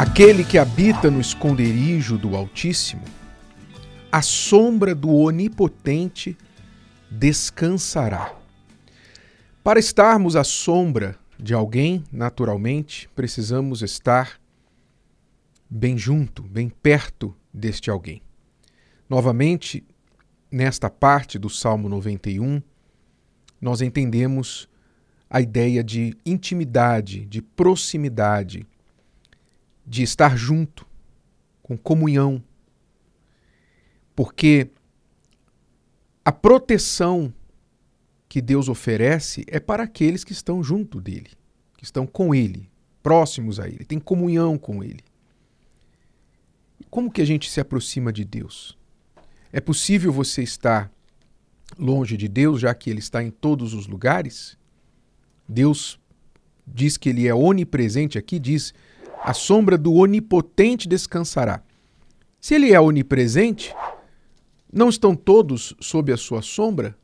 Aquele que habita no esconderijo do Altíssimo, a sombra do Onipotente descansará. Para estarmos à sombra de alguém, naturalmente, precisamos estar bem junto, bem perto deste alguém. Novamente, nesta parte do Salmo 91, nós entendemos a ideia de intimidade, de proximidade, de estar junto, com comunhão. Porque a proteção que Deus oferece é para aqueles que estão junto dele, que estão com ele, próximos a ele, têm comunhão com ele. Como que a gente se aproxima de Deus? É possível você estar longe de Deus, já que ele está em todos os lugares? Deus diz que ele é onipresente aqui, diz a sombra do onipotente descansará. Se ele é onipresente, não estão todos sob a sua sombra?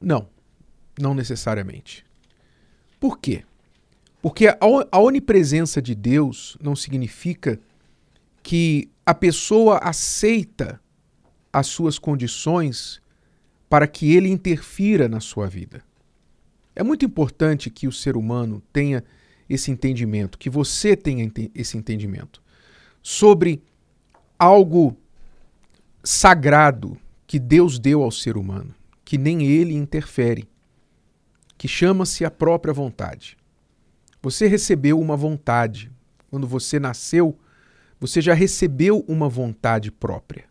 Não, não necessariamente. Por quê? Porque a onipresença de Deus não significa que a pessoa aceita as suas condições para que ele interfira na sua vida. É muito importante que o ser humano tenha esse entendimento, que você tenha esse entendimento sobre algo sagrado que Deus deu ao ser humano, que nem ele interfere, que chama-se a própria vontade. Você recebeu uma vontade. Quando você nasceu, você já recebeu uma vontade própria.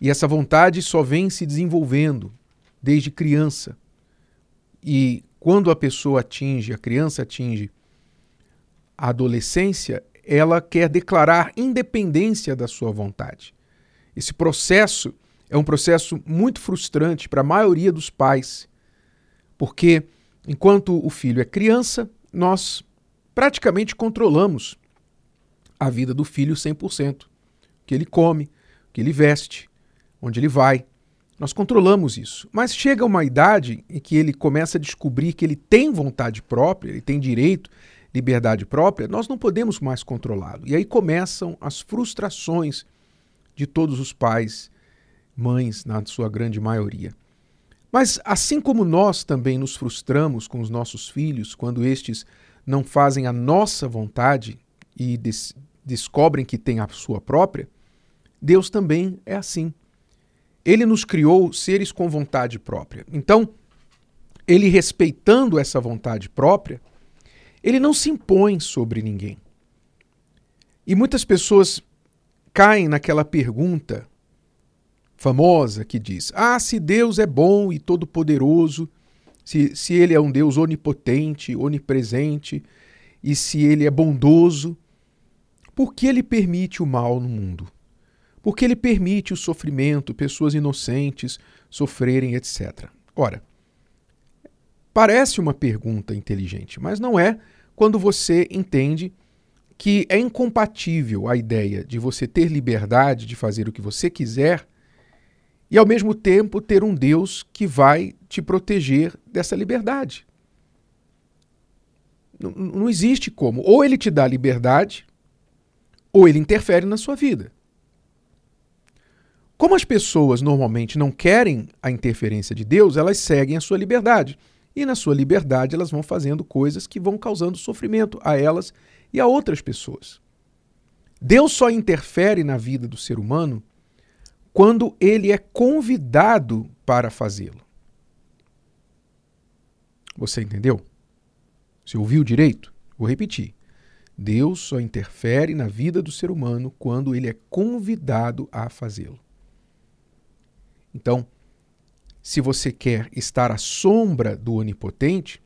E essa vontade só vem se desenvolvendo desde criança. E quando a pessoa atinge, a criança atinge a adolescência, ela quer declarar independência da sua vontade. Esse processo é um processo muito frustrante para a maioria dos pais, porque enquanto o filho é criança, nós praticamente controlamos a vida do filho 100%. O que ele come, o que ele veste, onde ele vai. Nós controlamos isso. Mas chega uma idade em que ele começa a descobrir que ele tem vontade própria, ele tem direito, liberdade própria, nós não podemos mais controlá-lo. E aí começam as frustrações de todos os pais, mães, na sua grande maioria. Mas assim como nós também nos frustramos com os nossos filhos quando estes não fazem a nossa vontade e des descobrem que têm a sua própria, Deus também é assim. Ele nos criou seres com vontade própria. Então, ele respeitando essa vontade própria, ele não se impõe sobre ninguém. E muitas pessoas caem naquela pergunta famosa que diz: Ah, se Deus é bom e todo-poderoso, se, se Ele é um Deus onipotente, onipresente, e se Ele é bondoso, por que Ele permite o mal no mundo? Por que Ele permite o sofrimento, pessoas inocentes sofrerem, etc. Ora, parece uma pergunta inteligente, mas não é quando você entende que é incompatível a ideia de você ter liberdade de fazer o que você quiser e, ao mesmo tempo, ter um Deus que vai te proteger dessa liberdade. Não, não existe como. Ou ele te dá liberdade, ou ele interfere na sua vida. Como as pessoas normalmente não querem a interferência de Deus, elas seguem a sua liberdade. E na sua liberdade elas vão fazendo coisas que vão causando sofrimento a elas e a outras pessoas. Deus só interfere na vida do ser humano quando ele é convidado para fazê-lo. Você entendeu? Você ouviu direito? Vou repetir. Deus só interfere na vida do ser humano quando ele é convidado a fazê-lo. Então, se você quer estar à sombra do Onipotente,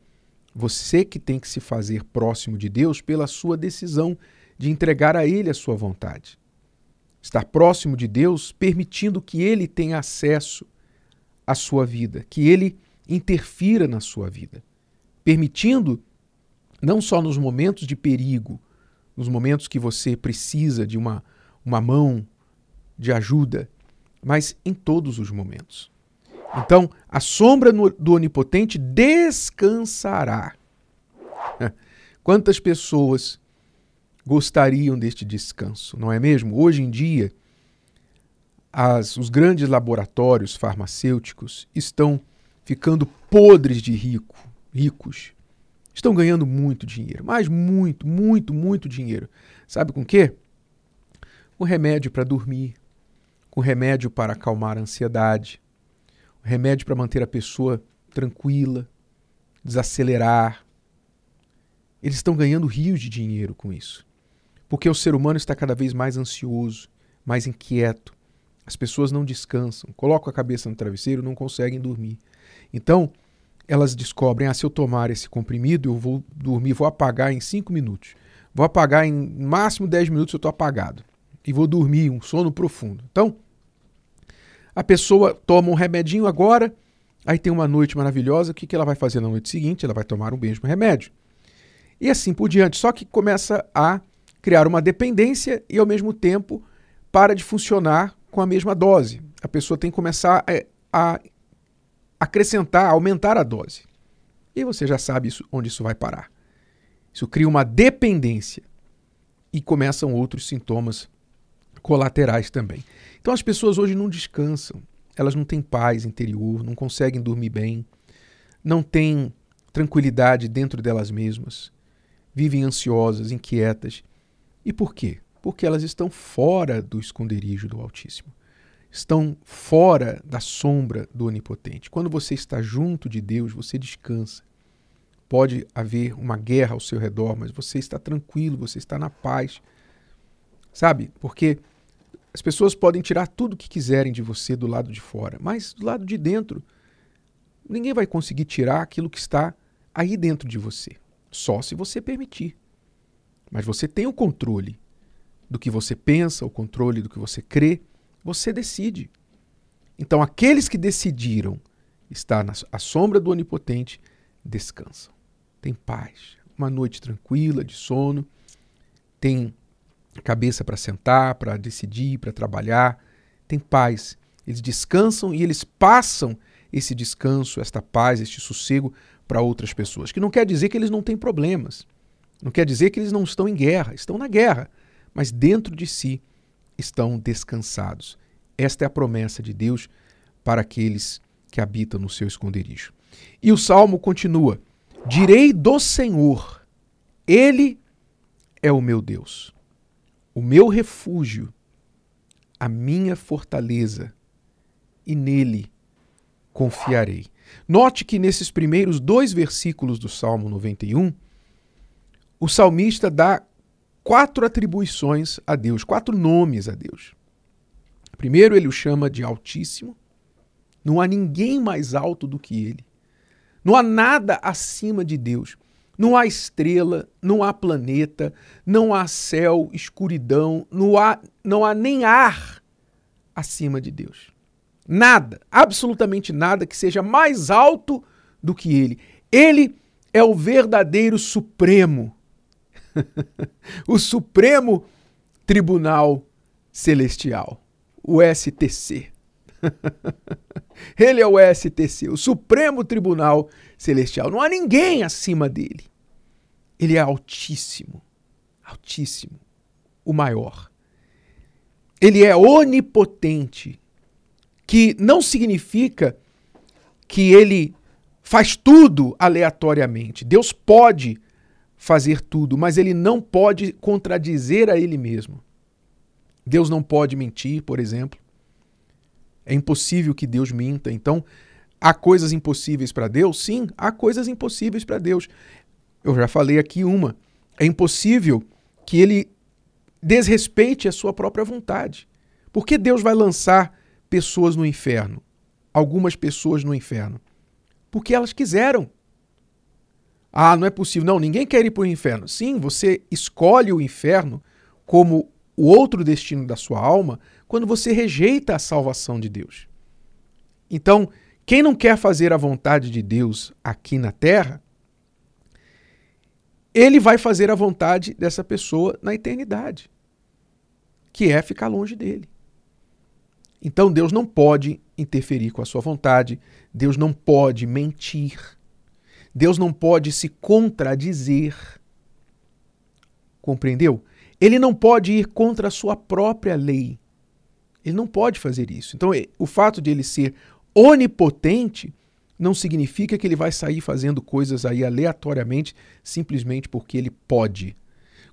você que tem que se fazer próximo de Deus pela sua decisão de entregar a Ele a sua vontade. Estar próximo de Deus permitindo que Ele tenha acesso à sua vida, que Ele interfira na sua vida. Permitindo, não só nos momentos de perigo, nos momentos que você precisa de uma, uma mão de ajuda, mas em todos os momentos. Então, a sombra do Onipotente descansará. Quantas pessoas gostariam deste descanso, não é mesmo? Hoje em dia, as, os grandes laboratórios farmacêuticos estão ficando podres de rico, ricos. Estão ganhando muito dinheiro, mas muito, muito, muito dinheiro. Sabe com quê? Com remédio para dormir, com remédio para acalmar a ansiedade, remédio para manter a pessoa tranquila, desacelerar. Eles estão ganhando rios de dinheiro com isso. Porque o ser humano está cada vez mais ansioso, mais inquieto. As pessoas não descansam, colocam a cabeça no travesseiro, não conseguem dormir. Então, elas descobrem: ah, se eu tomar esse comprimido, eu vou dormir, vou apagar em 5 minutos. Vou apagar em máximo 10 minutos, eu estou apagado. E vou dormir, um sono profundo. Então, a pessoa toma um remedinho agora, aí tem uma noite maravilhosa, o que, que ela vai fazer na noite seguinte? Ela vai tomar um mesmo remédio. E assim por diante. Só que começa a criar uma dependência e, ao mesmo tempo, para de funcionar com a mesma dose. A pessoa tem que começar a, a acrescentar, aumentar a dose. E você já sabe isso, onde isso vai parar. Isso cria uma dependência e começam outros sintomas colaterais também. Então as pessoas hoje não descansam, elas não têm paz interior, não conseguem dormir bem, não têm tranquilidade dentro delas mesmas, vivem ansiosas, inquietas. E por quê? Porque elas estão fora do esconderijo do Altíssimo. Estão fora da sombra do Onipotente. Quando você está junto de Deus, você descansa. Pode haver uma guerra ao seu redor, mas você está tranquilo, você está na paz. Sabe? Porque as pessoas podem tirar tudo o que quiserem de você do lado de fora, mas do lado de dentro, ninguém vai conseguir tirar aquilo que está aí dentro de você, só se você permitir. Mas você tem o controle do que você pensa, o controle do que você crê, você decide. Então, aqueles que decidiram estar na à sombra do Onipotente descansam, tem paz, uma noite tranquila de sono, tem cabeça para sentar, para decidir, para trabalhar, tem paz. Eles descansam e eles passam esse descanso, esta paz, este sossego para outras pessoas. Que não quer dizer que eles não têm problemas. Não quer dizer que eles não estão em guerra, estão na guerra, mas dentro de si estão descansados. Esta é a promessa de Deus para aqueles que habitam no seu esconderijo. E o salmo continua: Direi do Senhor, Ele é o meu Deus o meu refúgio, a minha fortaleza, e nele confiarei. Note que nesses primeiros dois versículos do Salmo 91, o salmista dá quatro atribuições a Deus, quatro nomes a Deus. Primeiro, ele o chama de Altíssimo. Não há ninguém mais alto do que ele. Não há nada acima de Deus. Não há estrela, não há planeta, não há céu, escuridão, não há, não há nem ar acima de Deus. Nada, absolutamente nada que seja mais alto do que Ele. Ele é o verdadeiro Supremo. o Supremo Tribunal Celestial, o STC. Ele é o STC, o Supremo Tribunal Celestial. Não há ninguém acima dele. Ele é altíssimo, altíssimo, o maior. Ele é onipotente, que não significa que ele faz tudo aleatoriamente. Deus pode fazer tudo, mas ele não pode contradizer a ele mesmo. Deus não pode mentir, por exemplo. É impossível que Deus minta. Então, há coisas impossíveis para Deus? Sim, há coisas impossíveis para Deus. Eu já falei aqui uma. É impossível que ele desrespeite a sua própria vontade. Por que Deus vai lançar pessoas no inferno? Algumas pessoas no inferno? Porque elas quiseram. Ah, não é possível. Não, ninguém quer ir para o inferno. Sim, você escolhe o inferno como o outro destino da sua alma quando você rejeita a salvação de Deus. Então, quem não quer fazer a vontade de Deus aqui na terra, ele vai fazer a vontade dessa pessoa na eternidade, que é ficar longe dele. Então Deus não pode interferir com a sua vontade, Deus não pode mentir, Deus não pode se contradizer Compreendeu? Ele não pode ir contra a sua própria lei. Ele não pode fazer isso. Então, o fato de ele ser onipotente não significa que ele vai sair fazendo coisas aí aleatoriamente simplesmente porque ele pode.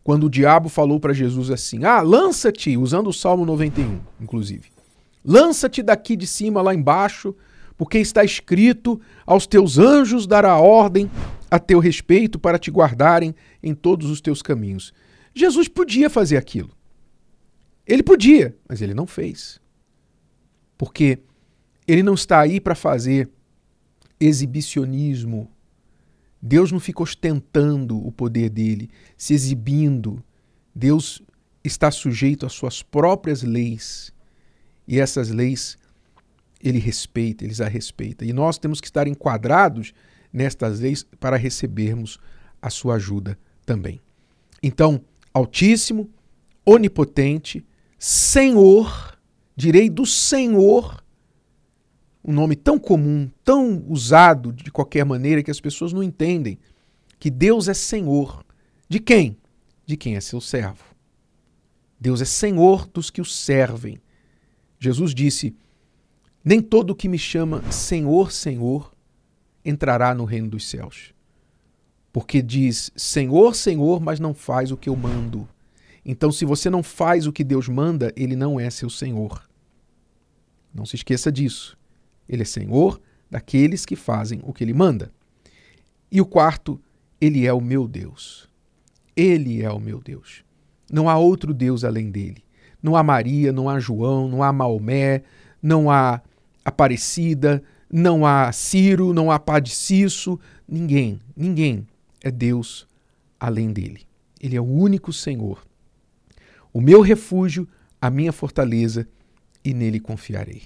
Quando o diabo falou para Jesus assim: "Ah, lança-te", usando o Salmo 91, inclusive. Lança-te daqui de cima lá embaixo, porque está escrito: aos teus anjos dará ordem a teu respeito para te guardarem em todos os teus caminhos. Jesus podia fazer aquilo. Ele podia, mas ele não fez. Porque ele não está aí para fazer exibicionismo. Deus não fica ostentando o poder dele, se exibindo. Deus está sujeito às suas próprias leis. E essas leis ele respeita, eles a respeita. E nós temos que estar enquadrados nestas leis para recebermos a sua ajuda também. Então, Altíssimo, Onipotente, Senhor, direi do Senhor, um nome tão comum, tão usado de qualquer maneira que as pessoas não entendem que Deus é Senhor. De quem? De quem é seu servo. Deus é Senhor dos que o servem. Jesus disse: Nem todo que me chama Senhor, Senhor entrará no reino dos céus. Porque diz Senhor, Senhor, mas não faz o que eu mando. Então, se você não faz o que Deus manda, ele não é seu Senhor. Não se esqueça disso. Ele é senhor daqueles que fazem o que ele manda. E o quarto, ele é o meu Deus. Ele é o meu Deus. Não há outro Deus além dele. Não há Maria, não há João, não há Maomé, não há Aparecida, não há Ciro, não há Padre Cisso, ninguém, ninguém é Deus além dele. Ele é o único Senhor. O meu refúgio, a minha fortaleza, e nele confiarei.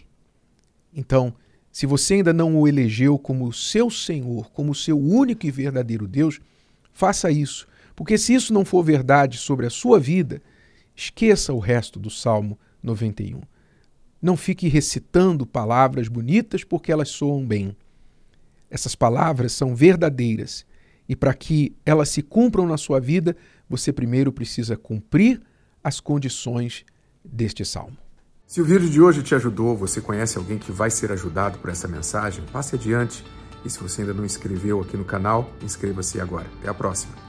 Então, se você ainda não o elegeu como seu Senhor, como seu único e verdadeiro Deus, faça isso. Porque se isso não for verdade sobre a sua vida, esqueça o resto do Salmo 91. Não fique recitando palavras bonitas porque elas soam bem. Essas palavras são verdadeiras e para que elas se cumpram na sua vida, você primeiro precisa cumprir as condições deste salmo. Se o vídeo de hoje te ajudou, você conhece alguém que vai ser ajudado por essa mensagem, passe adiante. E se você ainda não inscreveu aqui no canal, inscreva-se agora. Até a próxima.